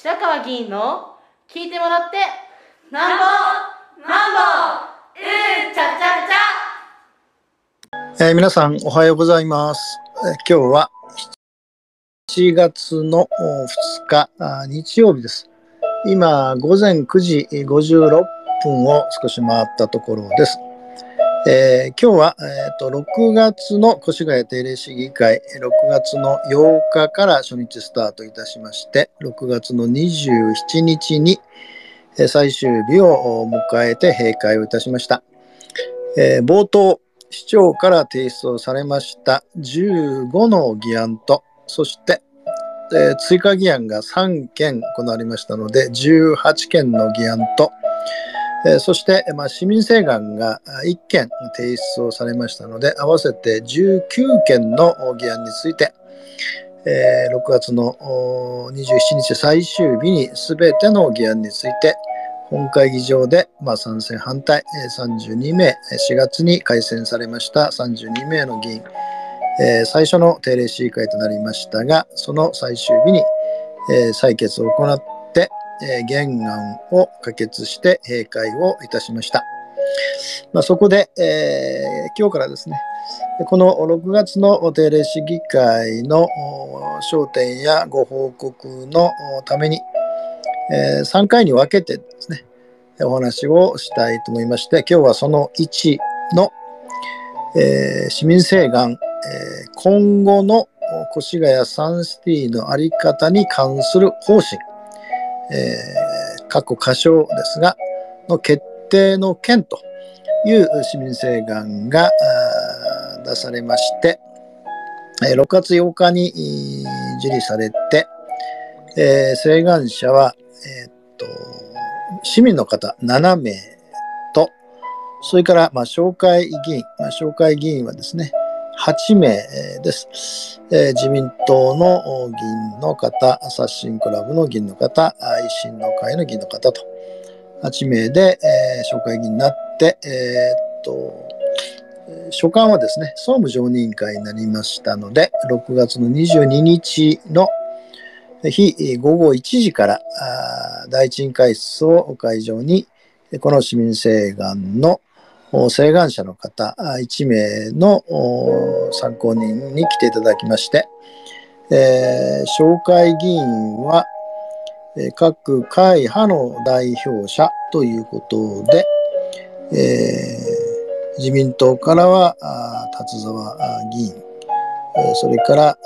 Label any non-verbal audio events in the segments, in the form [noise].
白川議員の聞いてもらってなんぼなんぼうんちゃちゃちゃ、えー、皆さんおはようございます、えー、今日は7月の2日日曜日です。今午前9時56分を少し回ったところです。えー、今日は、えーと、6月の越谷定例市議会、6月の8日から初日スタートいたしまして、6月の27日に、えー、最終日を迎えて閉会をいたしました。えー、冒頭、市長から提出をされました15の議案と、そして、えー、追加議案が3件行われましたので、18件の議案と、えそして、まあ、市民請願が1件提出をされましたので、合わせて19件の議案について、え6月の27日最終日に全ての議案について、本会議場で、まあ、賛成反対32名、4月に改選されました32名の議員、え最初の定例市議会となりましたが、その最終日に、え採決を行って、え原案を可決して閉会をいたしました。まあ、そこで、えー、今日からですね、この6月の定例市議会の焦点やご報告のために、えー、3回に分けてですね、お話をしたいと思いまして、今日はその1の、えー、市民請願、えー、今後の越谷サンシティの在り方に関する方針、えー、過去過小ですが、の決定の件という市民請願が出されまして、6月8日に受理されて、えー、請願者は、えー、っと市民の方7名と、それから、まあ、紹介議員、まあ、紹介議員はですね、8名です。えー、自民党の議員の方、刷新クラブの議員の方、維新の会の議員の方と、8名で、えー、紹介議員になって、えー、っと、所管はですね、総務常任会になりましたので、6月の22日の日午後1時から第一委員会室を会場に、この市民請願の請願者の方1名の参考人に来ていただきまして、えー、紹介議員は各会派の代表者ということで、えー、自民党からは達沢議員、それから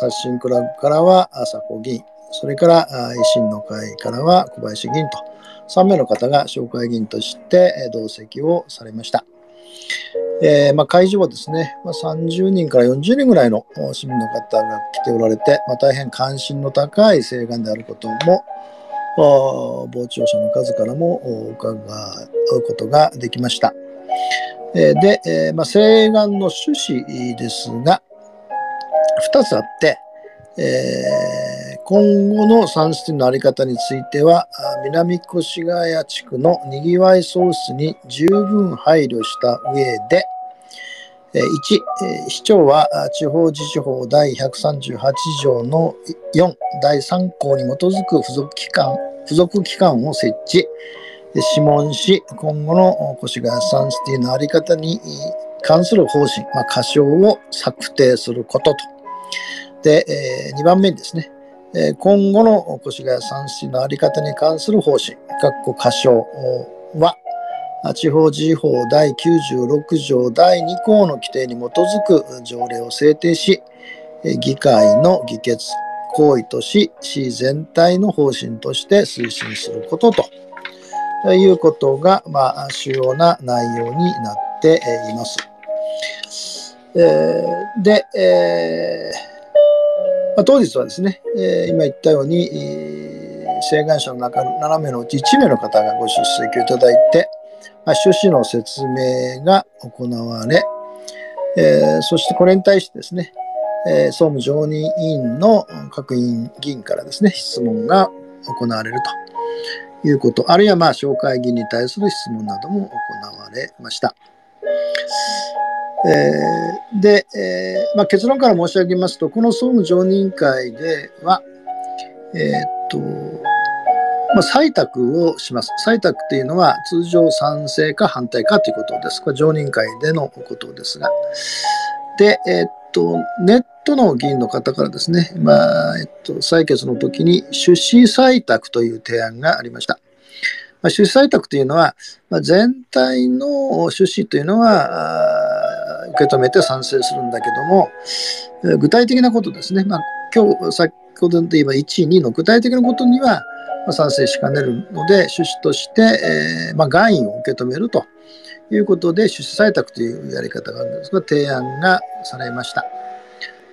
刷新クラブからは朝子議員、それから維新の会からは小林議員と、3名の方が紹介議員として同席をされました。えー、まあ、会場はですね、まあ、30人から40人ぐらいの市民の方が来ておられて、まあ、大変関心の高い請願であることも、傍聴者の数からも伺うことができました。えー、で、えー、ま、請願の趣旨ですが、2つあって、えー、今後の産出の在り方については、南越谷地区のにぎわい創出に十分配慮した上で、1、市長は地方自治法第138条の4、第3項に基づく付属機関付属機関を設置、諮問し、今後の越谷サンシティの在り方に関する方針、まあ、箇所を策定することと。で、え、2番目にですね、え、今後の越谷三市の在り方に関する方針、括弧箇所は、地方自治法第96条第2項の規定に基づく条例を制定し、議会の議決行為とし、市全体の方針として推進することということが、まあ、主要な内容になっています。えー、で、えーまあ、当日はですね、えー、今言ったように、えー、請願者の中の7名のうち1名の方がご出席をいただいて、まあ、趣旨の説明が行われ、えー、そしてこれに対してですね、えー、総務常任委員の各委員議員からですね、質問が行われるということ、あるいはまあ紹介議員に対する質問なども行われました。えー、で、えーまあ、結論から申し上げますと、この総務常任会では、えー、っと、まあ、採択をします。採択っていうのは通常賛成か反対かということです。これ常任会でのことですが。で、えー、っと、ネットの議員の方からですね、まあ、えっと、採決の時に出資採択という提案がありました。まあ、出資採択というのは、まあ、全体の出資というのは受け止めて賛成するんだけども、具体的なことですね、まあ、今日、先ほどで言えば1位、2位の具体的なことには、賛成しかねるので、趣旨として、えー、まあ、外員を受け止めるということで、出資採択というやり方があるんですが、提案がされました。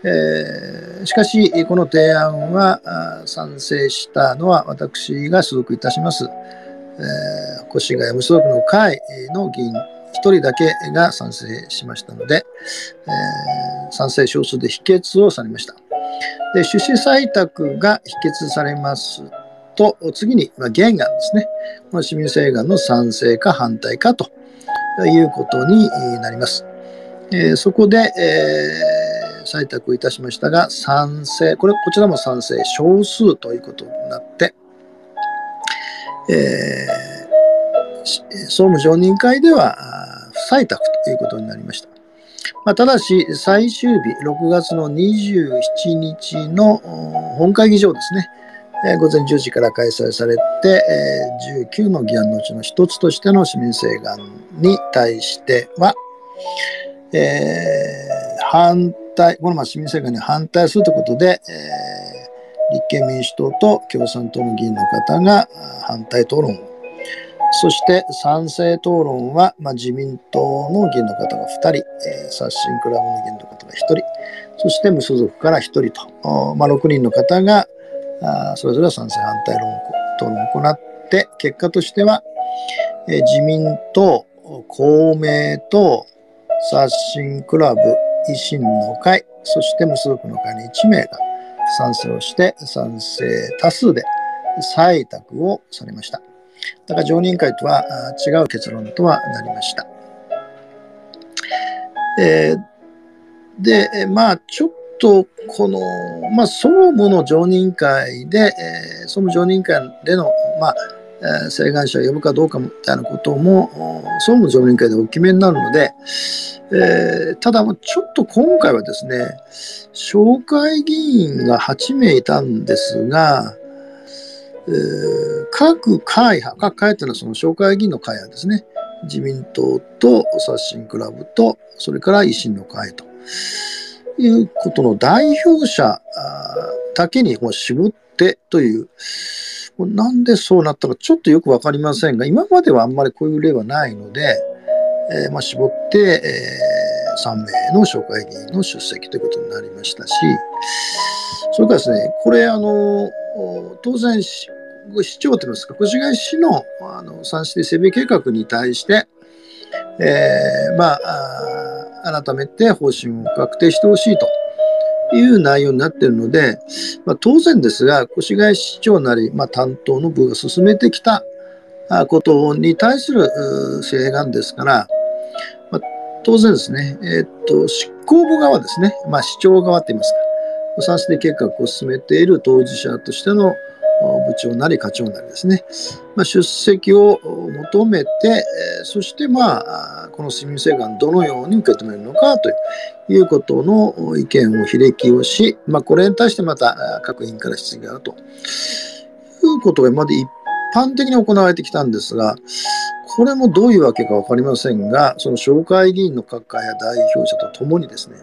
えー、しかし、この提案は賛成したのは私が所属いたします、えー、越谷無所属の会の議員1人だけが賛成しましたので、えー、賛成少数で否決をされました。で出資採択が否決されますと、次に、まあ、原案ですね。この市民請願の賛成か反対かということになります。えー、そこで、えー、採択いたしましたが、賛成、これ、こちらも賛成、少数ということになって、えー、総務常任会では採択ということになりました。まあ、ただし、最終日、6月の27日の本会議場ですね、え午前10時から開催されて、え19の議案のうちの一つとしての市民請願に対しては、えー、反対、このま市民請願に反対するということで、えー、立憲民主党と共産党の議員の方が反対討論を、そして賛成討論は、まあ、自民党の議員の方が2人、えー、刷新クラブの議員の方が1人、そして無所属から1人と、まあ、6人の方があそれぞれ賛成反対論討論を行って、結果としては、え自民党、公明党、刷新クラブ、維新の会、そして無所属の会の1名が賛成をして、賛成多数で採択をされました。だから常任会とは違う結論とはなりました。えー、で、まあ、ちょっと、この、まあ、総務の常任会で、えー、総務常任会での、まあ、えー、請願者を呼ぶかどうかみたいなことも、総務常任会でお決めになるので、えー、ただ、ちょっと今回はですね、紹介議員が8名いたんですが、えー、各会派、各会というのはその紹介議員の会派ですね。自民党と刷新クラブと、それから維新の会と。いうことの代表者だけにもう絞ってという、なんでそうなったかちょっとよくわかりませんが、今まではあんまりこういう例はないので、えー、まあ、絞って、えー、3名の紹介議員の出席ということになりましたし、それからですね、これ、あの、当然、市長といいますか、越谷市のあの産地整備計画に対して、えー、まあ、改めて方針を確定してほしいと。いう内容になっているので、まあ、当然ですが、越谷市長なり、まあ、担当の部が進めてきたことに対する請願ですから、まあ、当然ですね、えー、っと、執行部側ですね、まあ、市長側といいますか、産地計画を進めている当事者としての部長なり課長なりですね、まあ、出席を求めて、そしてまあ、この市民請願どのように受け止めるのかということの意見を比歴をし、まあ、これに対してまた各委員から質疑があるということが今まで一般的に行われてきたんですが、これもどういうわけか分かりませんが、その紹介議員の各会や代表者とともにですね、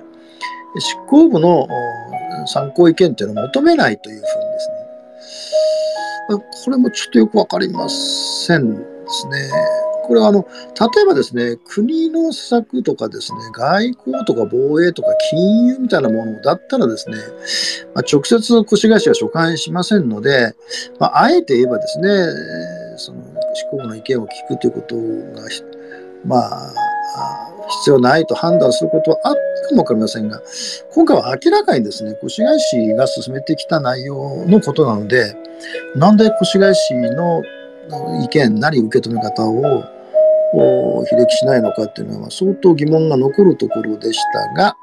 執行部の参考意見というのを求めないというふうにですね、これもちょっとよくわかりませんですね。これはあの、例えばですね、国の施策とかですね、外交とか防衛とか金融みたいなものだったらですね、まあ、直接越谷市は所管しませんので、まあ、あえて言えばですね、その執行部の意見を聞くということが、まあ、必要ないと判断することはあったかもわかりませんが、今回は明らかにですね、越谷市が進めてきた内容のことなので、なんで越谷市の意見なり受け止め方を比歴しないのかっていうのは相当疑問が残るところでしたが、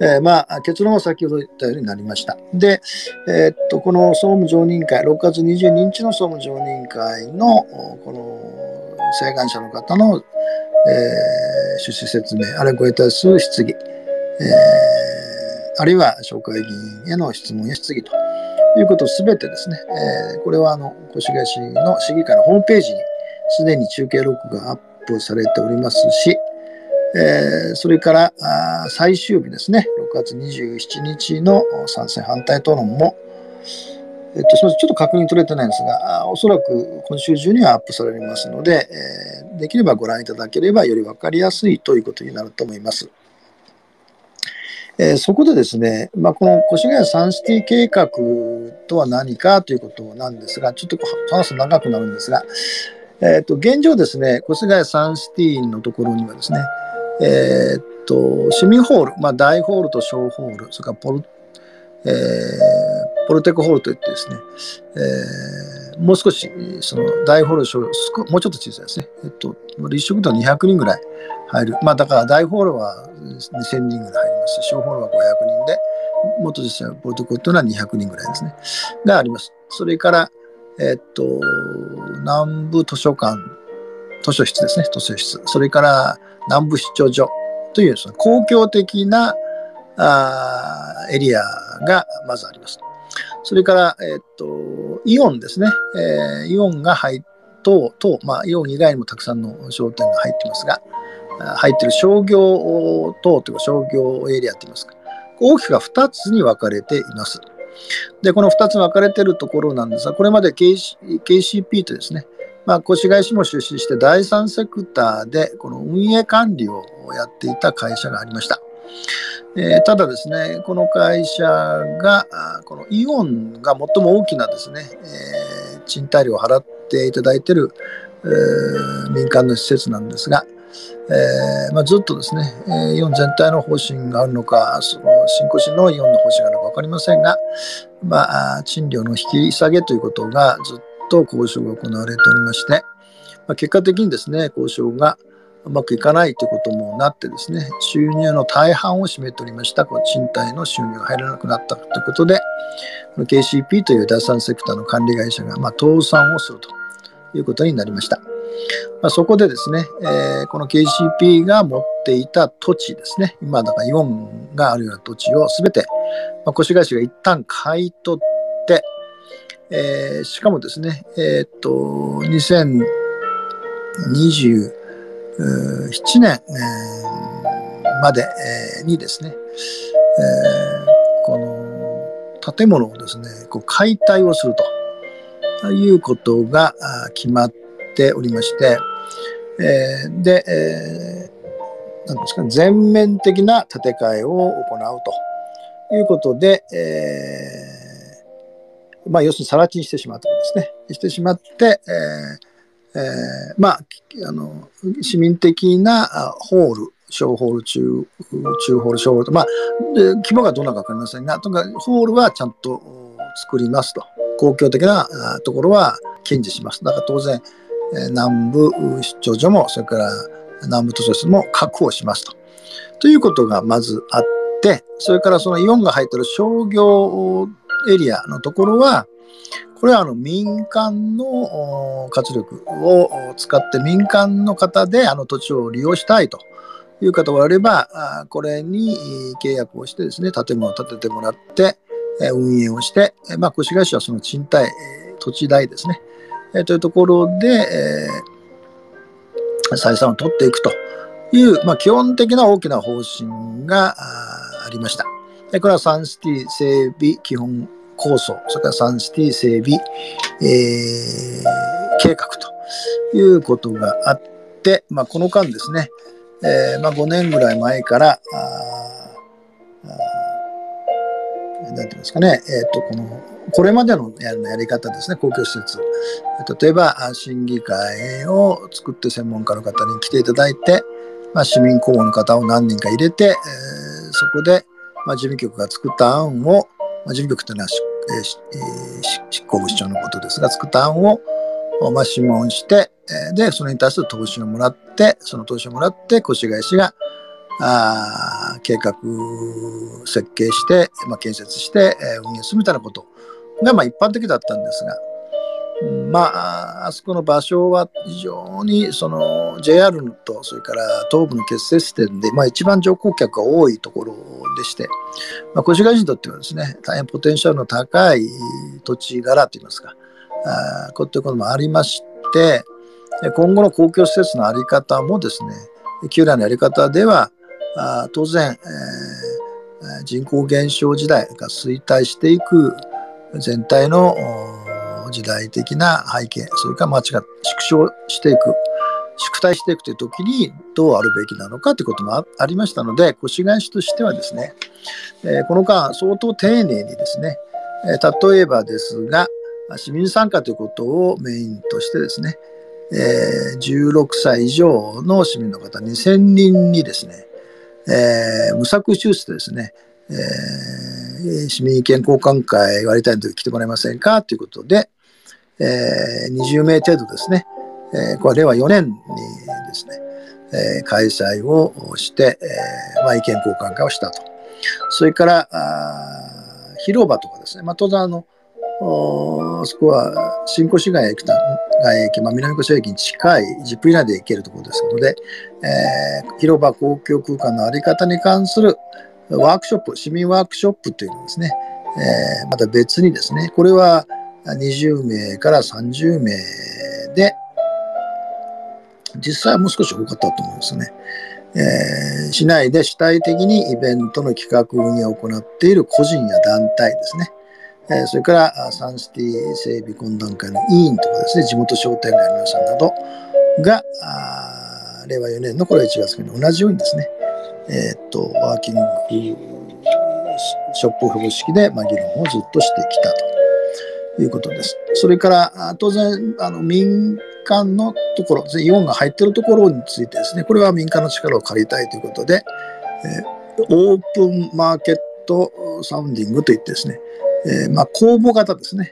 えー、まあ、結論は先ほど言ったようになりました。で、えー、っと、この総務常任会、6月22日の総務常任会の、この、請願者の方の、えー、趣旨説明、あるいはご得たす質疑、えー、あるいは紹介議員への質問や質疑ということすべてですね、えー、これはあの、越谷市の市議会のホームページにすでに中継録がアップされておりますし、えー、それからあ最終日ですね、6月27日の賛成反対討論も、えっと、ちょっと確認取れてないんですが、おそらく今週中にはアップされますので、えー、できればご覧いただければより分かりやすいということになると思います。えー、そこでですね、まあ、この越谷サンシティ計画とは何かということなんですが、ちょっと話すと長くなるんですが、えー、と現状ですね、越谷サンシティのところにはですね、えー、っと、市民ホール、まあ、大ホールと小ホール、それからポル、えー、ポルテクホールといってですね、えー、もう少し、その大ホール、小もうちょっと小さいですね。えっと、立食と200人ぐらい入る。まあ、だから大ホールは2000人ぐらい入りますし、小ホールは500人で、もっと実際ポルテクホールというのは200人ぐらいですね。があります。それから、えっと、南部図書館、図書室ですね、図書室。それから、南部出張所というその公共的なあエリアがまずあります。それから、えっと、イオンですね。えー、イオンが入っと、と、まあ、イオン以外にもたくさんの商店が入ってますが、入ってる商業等というか商業エリアといいますか、大きくは2つに分かれています。で、この2つに分かれているところなんですが、これまで KCP とですね、まあ、越谷市も出資して第三セクターでこの運営管理をやっていた会社がありました。えー、ただですね、この会社が、このイオンが最も大きなですね、えー、賃貸料を払っていただいている、えー、民間の施設なんですが、えーまあ、ずっとですね、えー、イオン全体の方針があるのか、その新興市のイオンの方針があるのか分かりませんが、まあ、賃料の引き下げということがずっと交渉が行われておりまして、まあ、結果的にですね、交渉がうまくいかないということもなってですね、収入の大半を占めておりました、この賃貸の収入が入らなくなったということで、この KCP という第三セクターの管理会社が、ま倒産をするということになりました。まあ、そこでですね、えー、この KCP が持っていた土地ですね、今だからイオンがあるような土地をすべて、まあ、越谷市が一旦買い取って、えー、しかもですね、えー、っと、2027年、まで、え、にですね、え、この建物をですね、こう解体をするということが決まっておりまして、えー、で、えー、なんですか、全面的な建て替えを行うということで、えーまあ、要するに更地にしてしまうということですね。してしまって、えーえー、まあ、あの、市民的なホール、小ホール、中、中ホール、小ホールと、まあ、規模がどんなかわかりませんが、とかホールはちゃんと作りますと。公共的なところは堅持します。だから当然、南部出張所も、それから南部図書室も確保しますと。ということがまずあって、それからそのイオンが入ってる商業エリアのところは、これはあの民間の活力を使って民間の方であの土地を利用したいという方があれば、これに契約をしてですね、建物を建ててもらって、運営をして、まあ、越谷市はその賃貸、土地代ですね、というところで、採算を取っていくという、まあ、基本的な大きな方針がありました。これはサンシティ整備基本構想、それからサンシティ整備、えー、計画ということがあって、まあ、この間ですね、えー、まあ、5年ぐらい前から、なんていうんですかね、え、ー、と、この、これまでのややり方ですね、公共施設。例えば、審議会を作って専門家の方に来ていただいて、まあ、市民公募の方を何人か入れて、えー、そこで、まあ、事務局が作った案を、まあ、事務局というのは、えー、執行部市長のことですが、作った案を、まあ、諮問して、で、それに対する投資をもらって、その投資をもらって、越谷市が、あ計画設計して、まあ、建設して、えー、運営するみたいなことが、まあ、一般的だったんですが、まあ、あそこの場所は非常にその JR とそれから東部の結節点で、まあ、一番乗降客が多いところでして、まあ、越谷人にとってはですね大変ポテンシャルの高い土地柄といいますかあこういったこともありまして今後の公共施設の在り方もですね旧来のやり方ではあ当然、えー、人口減少時代が衰退していく全体の時代的な背景、それから間違縮小していく、縮退していくという時にどうあるべきなのかということもありましたので、越谷市としてはですね、えー、この間相当丁寧にですね、えー、例えばですが、市民参加ということをメインとしてですね、えー、16歳以上の市民の方2000人にですね、えー、無作手術ですね、えー、市民意見交換会やりたいので来てもらえませんかということで、えー、20名程度ですね、えー、これ令和4年にですね、えー、開催をして、えーまあ、意見交換会をしたと。それからあ広場とかですね、まあ、当然あのそこは新越谷駅外駅、まあ、南越駅に近い10分以内で行けるところですので、えー、広場公共空間の在り方に関するワークショップ、市民ワークショップというのですね、えー、また別にですね、これは20名から30名で、実際はもう少し多かったと思うんですね。えー、市内で主体的にイベントの企画運営を行っている個人や団体ですね。えー、それからサンシティ整備懇談会の委員とかですね、地元商店街の皆さんなどが、令和4年のこれ1月に同じようにですね、えー、っと、ワーキングショップ方式で、まあ、議論をずっとしてきたと。いうことです。それから、当然、あの民間のところ、イオンが入っているところについてですね、これは民間の力を借りたいということで、えー、オープンマーケットサウンディングといってですね、えー、まあ、公募型ですね、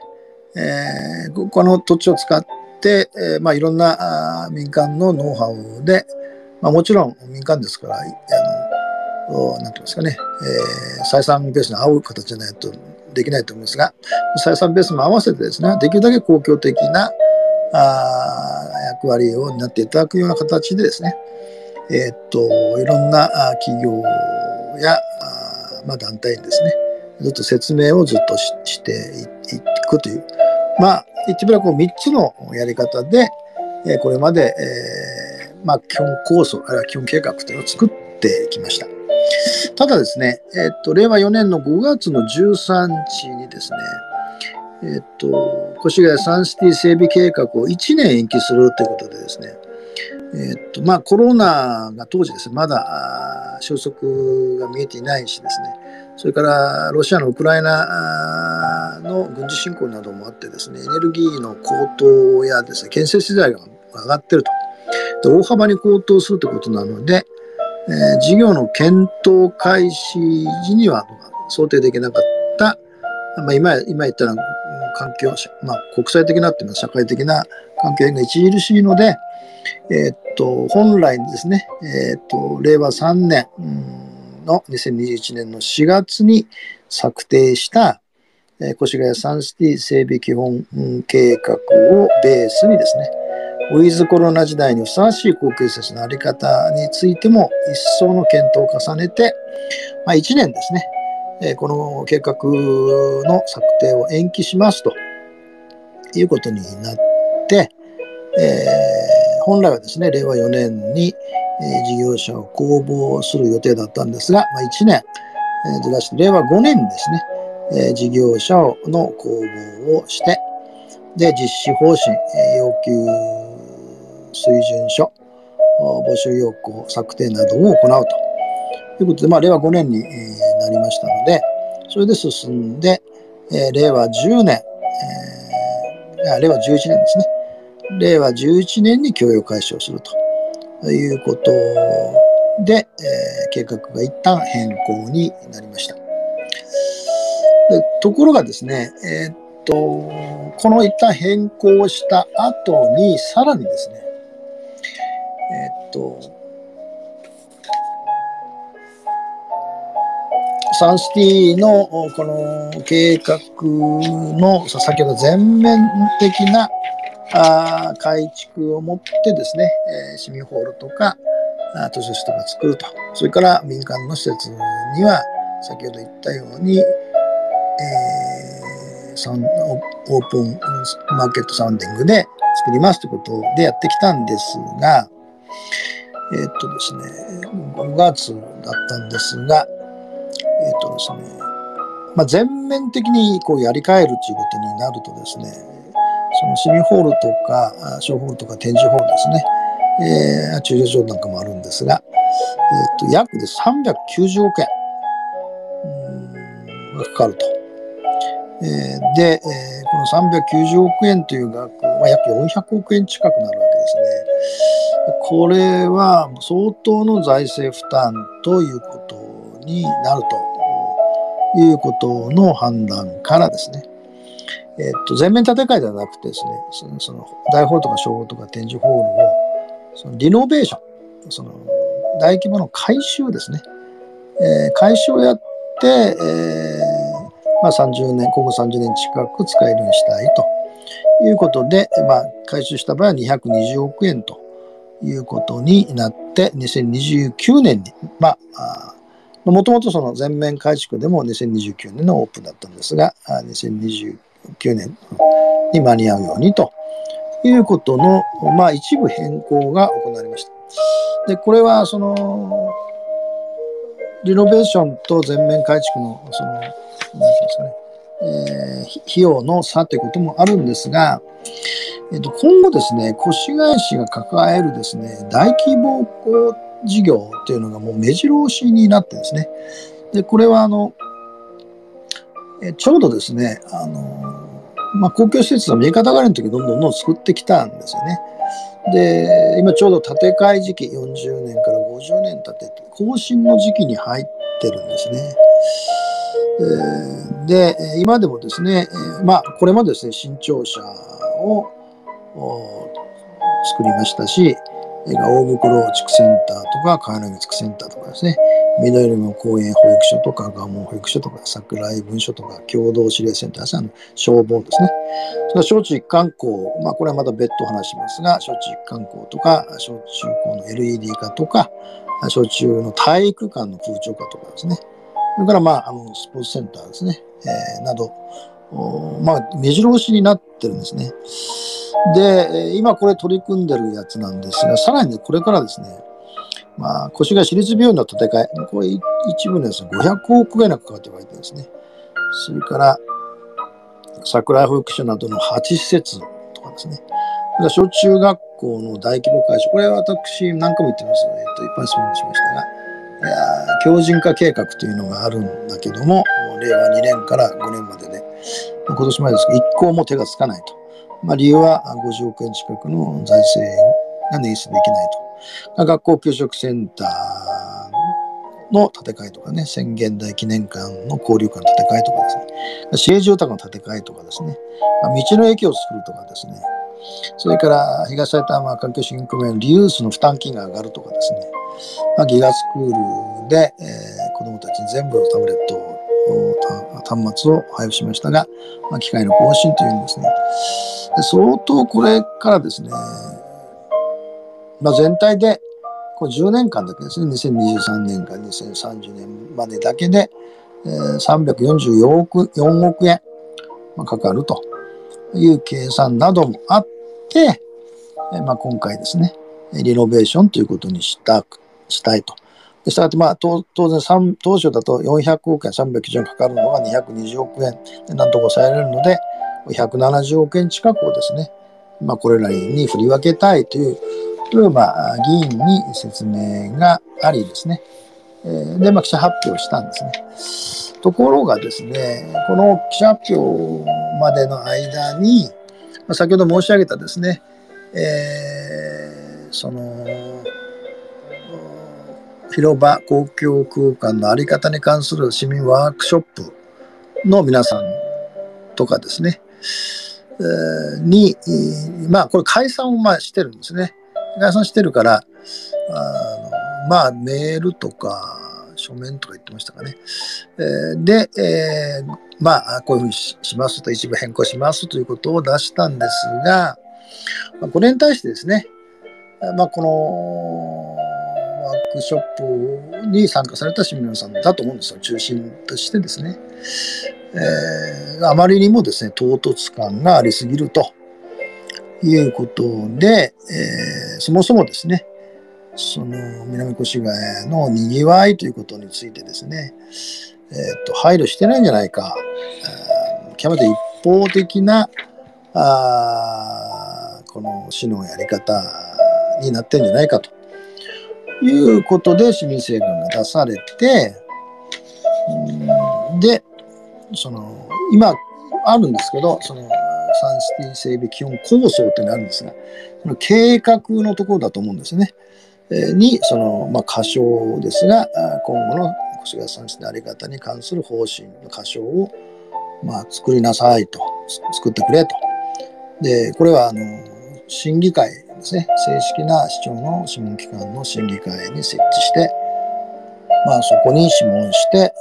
えー、この土地を使って、え、まあ、いろんなあ民間のノウハウで、まあ、もちろん民間ですから、あの、なんていうんですかね、え、採算ベースに合う形じゃないとできないと思いますが、採算ベースも合わせてですね、できるだけ公共的なあ役割を担っていただくような形でですね、えー、っと、いろんな企業やあ、まあ、団体にですね、ずっと説明をずっとしていくという、まあ、言ってみればこう3つのやり方で、えー、これまで、えー、まあ、基本構想、あるいは基本計画というのを作ってきました。ただですね、えっと、令和4年の5月の13日にですね、えっと、越谷サンシティ整備計画を1年延期するということでですね、えっと、まあコロナが当時ですね、まだ収束が見えていないしですね、それからロシアのウクライナの軍事侵攻などもあってですね、エネルギーの高騰やですね、建設資材が上がっていると。大幅に高騰するということなので、えー、事業の検討開始時には想定できなかった、まあ、今今言ったら環境、まあ、国際的なっていうのは社会的な関係が著しいので、えー、っと本来ですね、えー、っと令和3年の2021年の4月に策定した、えー、越谷サンシティ整備基本計画をベースにですね、ウィズコロナ時代にふさわしい公共施設の在り方についても一層の検討を重ねて、まあ、1年ですね、えこの計画の策定を延期しますということになって、えー、本来はですね、令和4年に、え事業者を公募する予定だったんですが、まあ、1年、えずらして、令和5年にですね、え事業者の公募をして、で、実施方針、え要求水準書、募集要項策定などを行うということで、まあ、令和5年に、えなりましたので、それで進んで、えー、令和10年、えー、令和11年ですね。令和11年に供与開始をするということで、えー、計画が一旦変更になりました。でところがですね、えー、っと、この一旦変更した後に、さらにですね、えっと、サンシティのこの計画の先ほど全面的なあ改築をもってですね、えー、市民ホールとか図書室とか作ると。それから民間の施設には先ほど言ったように、えー、オープンマーケットサウンディングで作りますということでやってきたんですが、え、っとですね、5月だったんですが、えっとですね、まあ、全面的にこうやり替えるということになるとですね、その市民ホールとか、小ホールとか展示ホールですね、えー、駐車場なんかもあるんですが、えー、と約で390億円がかかると。えー、で、えー、この390億円という額は約400億円近くなるわけですね。これは相当の財政負担ということになるということの判断からですね、えっと、全面建て替えではなくてですね、そのその大ホールとか小ホールとか展示ホールをそのリノベーション、その大規模の改修ですね、えー、改修をやって、えーまあ、30年、今後30年近く使えるようにしたいということで、まあ、改修した場合は220億円ということになって、2029年に、まあ、もともとその全面改築でも2029年のオープンだったんですが、2029年に間に合うようにということの、まあ、一部変更が行われました。で、これは、その、リノベーションと全面改築の、その、なんていうんですかね、えー、費用の差ということもあるんですが、えっ、と、今後ですね、越谷市が抱えるですね、大規模事業というのがもう目白押しになってですね、で、これはあの、えちょうどですね、あの、まあ、公共施設の見え方がの時どんどんどんどん作ってきたんですよね。で、今ちょうど建て替え時期40年から50年経てて、更新の時期に入ってるんですね。で、今でもですね、まあ、これもですね、新庁舎を作りましたし、大袋地区センターとか、川柳地区センターとかですね、緑の公園保育所とか、蒲門保育所とか、桜井分所とか、共同指令センターさん消防ですね。それから小中一貫校、まあこれはまた別途話しますが、小中一貫校とか、小中高の LED 化とか、小中の体育館の空調化とかですね。それからまあ、あの、スポーツセンターですね。えー、など、まあ、目白押しになってるんですね。で、今これ取り組んでるやつなんですが、さらに、ね、これからですね、まあ、越谷市立病院の建て替え、これ一部のやつ500億円がかかってるわけですね。それから、桜井保育所などの8施設とかですね。小中学校の大規模改修、これは私何回も言ってますので、えっと、一般質問しましたが、いや強靭化計画というのがあるんだけども、令和2年から5年までで、今年までですけど、一向も手がつかないと。まあ、理由は50億円近くの財政が捻出できないと。学校給食センターの建て替えとかね、宣言台記念館の交流館の建て替えとかですね、市営住宅の建て替えとかですね、道の駅を作るとかですね、それから東埼玉環境資源組合のリユースの負担金が上がるとかですね、まあ、ギガスクールで、えー、子どもたちに全部のタブレットを端末を配布しましたが、まあ、機械の更新というんですね。で相当これからですね、まあ、全体でこれ10年間だけですね、2023年から2030年までだけで、えー、344億 ,4 億円、まあ、かかるという計算などもあって、えー、まあ、今回ですね、リノベーションということにしたしたいと。したがって、まあ、当然、当初だと400億円、390円かかるのが220億円でなんとか抑えられるので、170億円近くをですね、まあ、これらに振り分けたいという、まあ、議員に説明がありですね、で、まあ、記者発表したんですね。ところがですね、この記者発表までの間に、まあ、先ほど申し上げたですね、えー、その、広場公共空間の在り方に関する市民ワークショップの皆さんとかですね、えー、に、まあこれ解散をまあしてるんですね。解散してるから、あまあメールとか書面とか言ってましたかね。えー、で、えー、まあ、こういうふうにしますと、一部変更しますということを出したんですが、ま、これに対してですね、まあ、このワークショップに参加された市民の皆さんだと思うんですよ、中心としてですね。えー、あまりにもですね、唐突感がありすぎるということで、えー、そもそもですね、その南越谷のにぎわいということについてですね、えー、と配慮してないんじゃないか、極めて一方的なあこの市のやり方になってんじゃないかと。いうことで市民請願が出されて、で、その今あるんですけど、そのサンシティ整備基本構想っていうのがあるんですが、その計画のところだと思うんですね。に、その、まあ、歌唱ですが、今後の越谷産地のあり方に関する方針の歌唱を、まあ、作りなさいと、作ってくれと。で、これは、あの、審議会ですね、正式な市長の諮問機関の審議会に設置して、まあ、そこに諮問して、えー、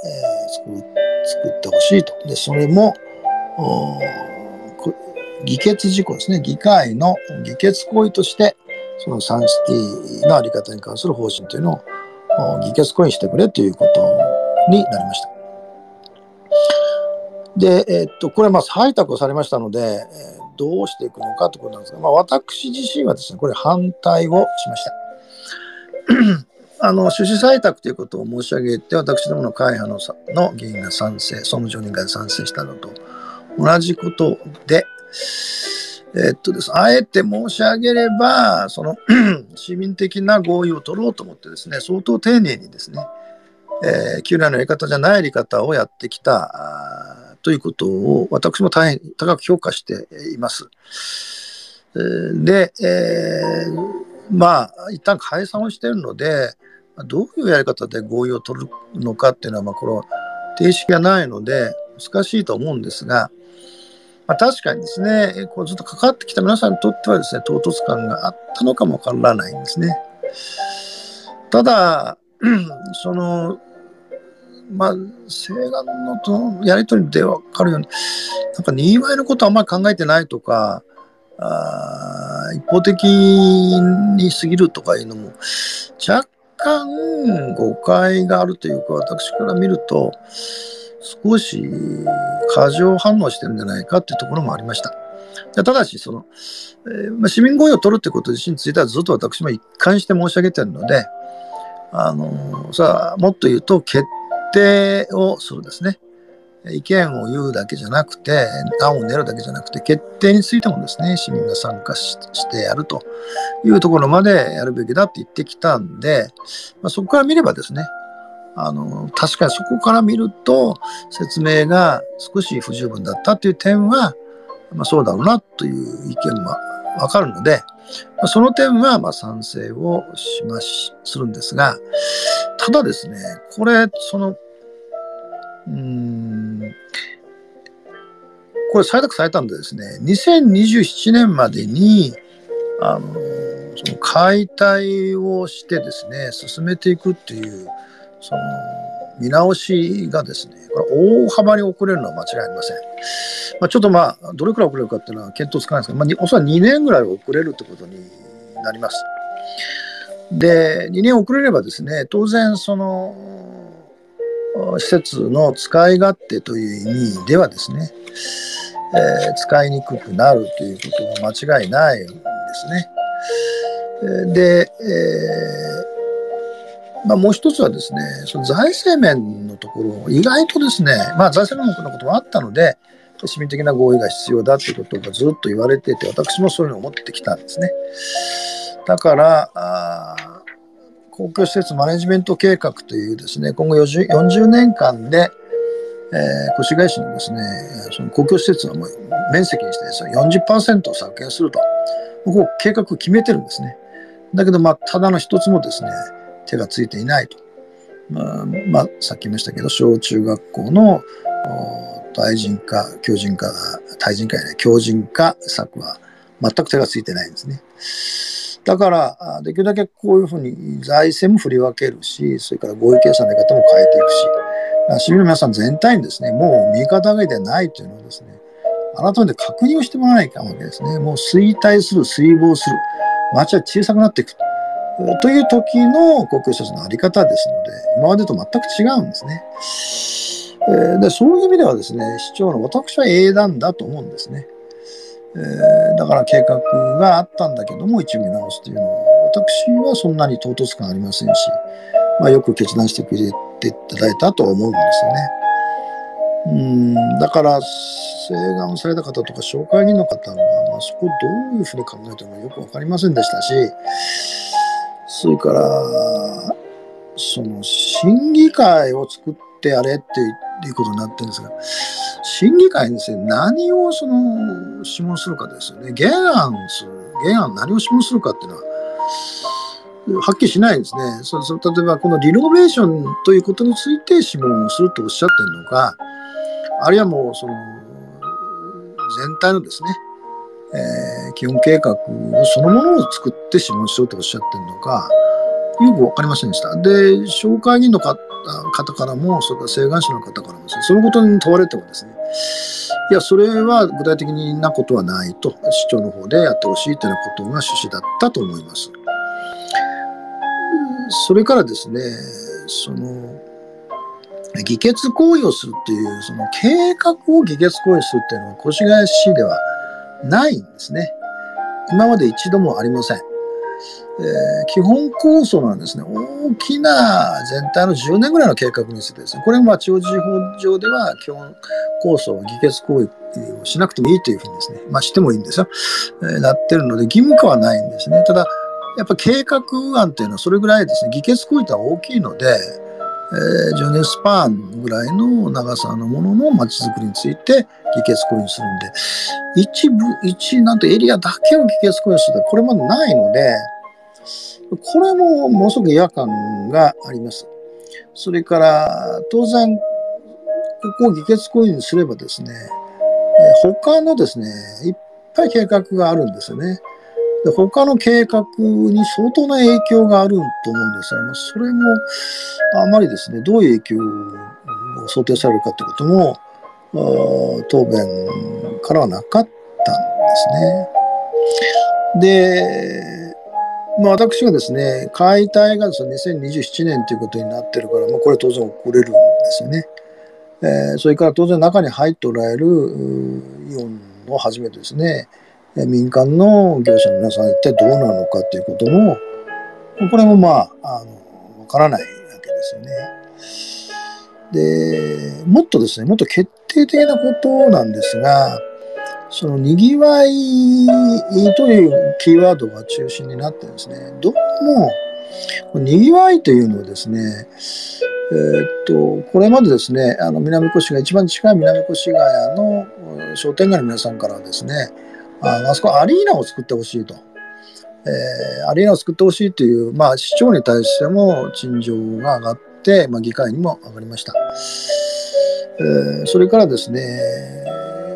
作作ってほしいと。で、それも、議決事項ですね、議会の議決行為として、そのサンシティのあり方に関する方針というのを議決行為してくれということになりました。で、えっと、これはまあ採択をされましたので、えどうしていくのかということなんですが、まあ、私自身はですね、これ反対をしました。[clears throat] あの、趣旨採択ということを申し上げて、私どもの会派のの議員が賛成、総務上人が賛成したのと同じことで、えっとです、あえて申し上げれば、その [clears throat] 市民的な合意を取ろうと思ってですね、相当丁寧にですね、えー、旧来のやり方じゃないやり方をやってきたということを私も大変高く評価しています。で、えー、まあ、一旦解散をしているので、どういうやり方で合意を取るのかっていうのは、まあ、これは定式がないので難しいと思うんですが、まあ、確かにですね、こうずっと関わってきた皆さんにとってはですね、唐突感があったのかもわからないんですね。ただ、[clears throat] その、まあ、請願のとやり取りでわかるように、なんか、にわいのことはあんまり考えてないとか、あ一方的に過ぎるとかいうのも、若干誤解があるというか、私から見ると、少し過剰反応してるんじゃないかっていうところもありました。ただし、その、えー、まあ、市民合意を取るってこと自身についてはずっと私も一貫して申し上げてるので、あのー、さあ、もっと言うと決定をするですね。意見を言うだけじゃなくて、案を練るだけじゃなくて、決定についてもですね、市民が参加してやるというところまでやるべきだって言ってきたんで、まあ、そこから見ればですね、あの、確かにそこから見ると、説明が少し不十分だったという点は、まあ、そうだろうなという意見もわかるので、ま、その点はま賛成をします、するんですが、ただですね、これ、その、うん、これ採択されたんでですね、2027年までに、あの、その解体をしてですね、進めていくっていう、その見直しがですね、これ大幅に遅れるのは間違いありません。まあ、ちょっとまあ、どれくらい遅れるかっていうのは見当つかないですけど、まあ、おそらく2年ぐらい遅れるってことになります。で、2年遅れればですね、当然その、施設の使い勝手という意味ではですね、えー、使いにくくなるということは間違いないんですね。で、えーまあ、もう一つはですね、その財政面のところ、意外とですね、まあ、財政面のこともあったので、市民的な合意が必要だということがずっと言われてて、私もそういうのを思ってきたんですね。だから、公共施設マネジメント計画というですね、今後 40, 年間で、えー、越谷市のですね、その公共施設の面積にしてですね、40%を削減すると、ここ計画を決めてるんですね。だけど、まあ、ただの一つもですね、手がついていないと。まあ、まあ、さっき言いましたけど、小中学校の対人化、強人化、対人化やね、強人化策は全く手がついてないんですね。だからできるだけこういうふうに財政も振り分けるしそれから合意計算のやり方も変えていくし市民の皆さん全体にですねもう右肩上がりではないというのをですね改めて確認をしてもらわないかんわけですねもう衰退する水没する町は小さくなっていくという時の公共施設のあり方ですので今までと全く違うんですね。えー、でそういう意味ではですね市長の私は英断だと思うんですね。えー、だから計画があったんだけども一応見直すというのは私はそんなに唐突感ありませんし、まあ、よく決断してくれていただいたと思うんですよね。うんだから請願をされた方とか紹介人の方が、まあ、そこをどういうふうに考えてるのかよく分かりませんでしたしそれからその審議会を作ってやれっていうことになってるんですが審議会にですね何をその諮問するかですよね。原案する。原案何を諮問するかっていうのははっきりしないですね。そそ例えばこのリノベーションということについて諮問をするとおっしゃってるのかあるいはもうその全体のですね、えー、基本計画そのものを作って諮問しようとおっしゃってるのかよく分かりませんでした。で紹介人の方方からもそれから請願者の方からもそのことに問われてもですねいやそれは具体的なことはないと市長の方でやってほしいというようなことが趣旨だったと思います。それからですねその議決行為をするっていう、その計画を議決行為するっていうのは越谷市ではないんですね。今まで一度もありません。えー、基本構想なんですね、大きな全体の10年ぐらいの計画についてですね、これも地方地方上では基本構想は議決行為をしなくてもいいというふうにですね、まあしてもいいんですよ、えー、なってるので義務化はないんですね。ただ、やっぱ計画案っていうのはそれぐらいですね、議決行為とは大きいので、えー、10年スパンぐらいの長さのものの街づくりについて議決行為にするんで、一部、一、なんとエリアだけを議決行為にするこれもないので、これもものすごく違和感があります。それから、当然、ここを議決行為にすればですね、え他のですね、いっぱい計画があるんですよね。で他の計画に相当な影響があると思うんですが、まあ、それもあまりですね、どういう影響を想定されるかということも、答弁からはなかったんですね。で、まあ、私がですね、解体がですね、2027年ということになってるから、まあ、これ当然遅れるんですよね。えー、それから当然中に入っておられるイオンをはじめですね、民間の業者の皆さん一体どうなのかということも、これもまあ、あの、わからないわけですよね。で、もっとですね、もっと決定的なことなんですが、そのにぎわいというキーワードが中心になってですね、どうも、にぎわいというのはですね、えー、っと、これまでですね、あの南越谷、一番近い南越谷の商店街の皆さんからですね、ああそこアリーナを作ってほしいと。えー、アリーナを作ってほしいという、まあ、市長に対しても陳情が上がって、まあ、議会にも上がりました。えー、それからですね、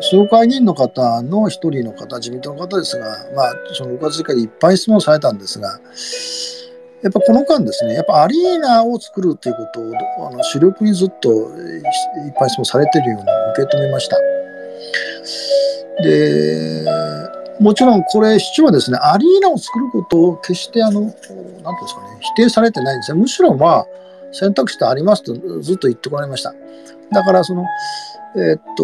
総会議員の方の一人の方、自民党の方ですが、まあ、その6月以下でいっぱい質問されたんですが、やっぱこの間ですね、やっぱアリーナを作るということをあの主力にずっといっぱい質問されているように受け止めました。で、もちろんこれ市長はですね、アリーナを作ることを決してあの、なんていうんですかね、否定されてないんですよ。むしろまあ、選択肢とありますとずっと言ってこられました。だからその、え、っと、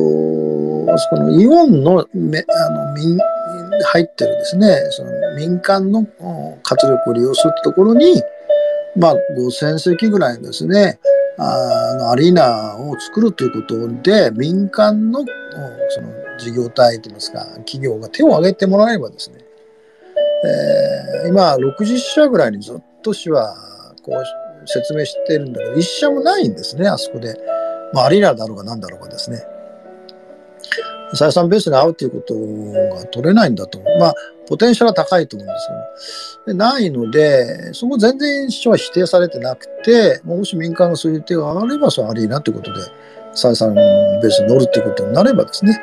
そこのイオンのめあの民入ってるですね、その民間の活力を利用するところに、まあ、5000席ぐらいですね、あのアリーナを作るということで、民間のその事業体といいますか、企業が手を挙げてもらえばですね、えー、今60社ぐらいにずっと市はこう説明してるんだけど、1社もないんですね、あそこで。まあ、アリーナだろうが何だろうがですね。採算ベースに合うということが取れないんだと。まあ、ポテンシャルは高いと思うんですけど。でないので、そこ全然市長は否定されてなくて、もし民間がそういう手があれば、そうアリーナということで、採算ベースに乗るということになればですね、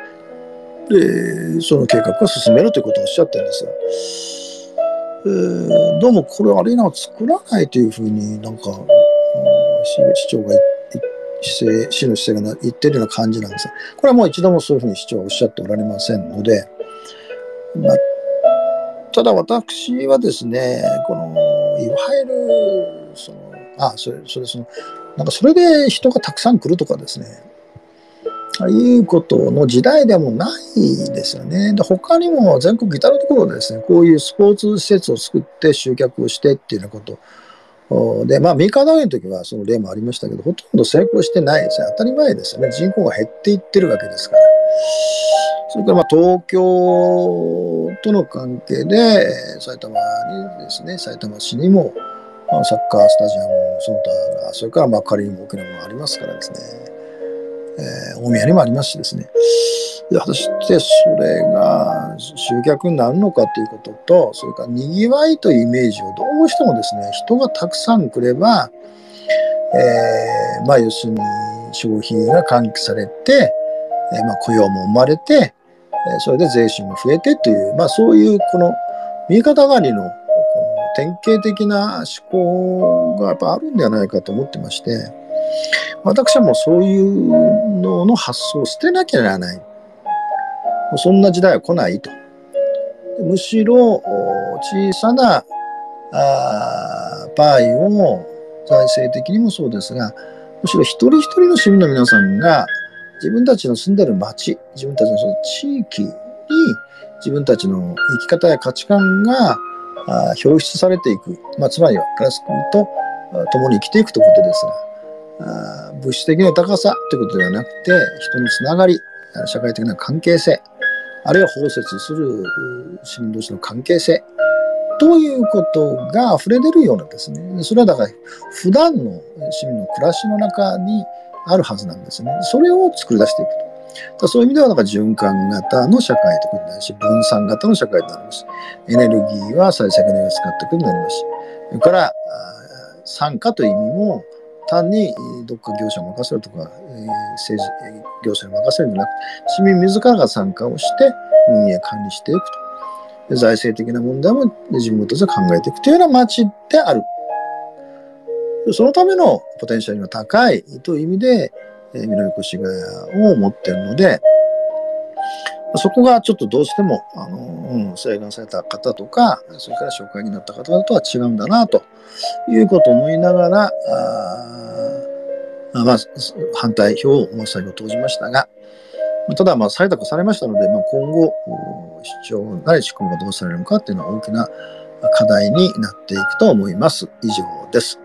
でその計画を進めるということをおっしゃってるんですが、えー、どうもこれアリーナを作らないというふうになんか、市長が言っ姿勢、市の姿勢が言ってるような感じなんですがこれはもう一度もそういうふうに市長はおっしゃっておられませんので、まあ、ただ私はですね、この、いわゆる、その、あ、それ、それ、その、なんかそれで人がたくさん来るとかですね、あいうことの時代でもないですよね。で他にも全国至るところでですね、こういうスポーツ施設を作って集客をしてっていうようなこと。で、まあ、民間団体の時はその例もありましたけど、ほとんど成功してないですね。当たり前ですよね。人口が減っていってるわけですから。それからまあ東京との関係で、埼玉にですね、埼玉市にもサッカースタジアム、その他が、それからまあ仮にも大きなものがありますからですね。え、大宮にもありますしですね。で果たしてそれが集客になるのかということと、それから賑わいというイメージをどうしてもですね、人がたくさん来れば、えー、まあ要するに消費が喚起されて、えー、まあ雇用も生まれて、えそれで税収も増えてという、まあそういうこの右肩上がりのこの典型的な思考がやっぱあるんではないかと思ってまして、私はもうそういうのの発想を捨てなきゃならない。そんな時代は来ないと。むしろ小さなあパイを財政的にもそうですが、むしろ一人一人の市民の皆さんが自分たちの住んでる町、自分たちのその地域に自分たちの生き方や価値観が表出されていく。まあ、つまりはクラス君と共に生きていくということですが、物質的な高さということではなくて、人のつながり、社会的な関係性、あるいは包摂する市民同士の関係性、ということが溢れ出るようなですね、それはだから普段の市民の暮らしの中にあるはずなんですね。それを作り出していくと。そういう意味では、なんか循環型の社会ということになるし、分散型の社会となります、エネルギーは再生可能に使っていくことになります、それから、参加という意味も、単にどっか業者を任せるとか、えー、政治行政に任せるんじゃなくて、市民自らが参加をして運営管理していくと。財政的な問題も自分たちで考えていくというような町である。そのためのポテンシャルが高いという意味で、えー、南越谷を持っているので、そこがちょっとどうしても、あの、うん、請願された方とか、それから紹介になった方とは違うんだな、ということを思いながら、あまあ、反対票を最後投じましたが、ただ、まあ、採択されましたので、まあ、今後、主張なり仕組みがどうされるのかっていうのは大きな課題になっていくと思います。以上です。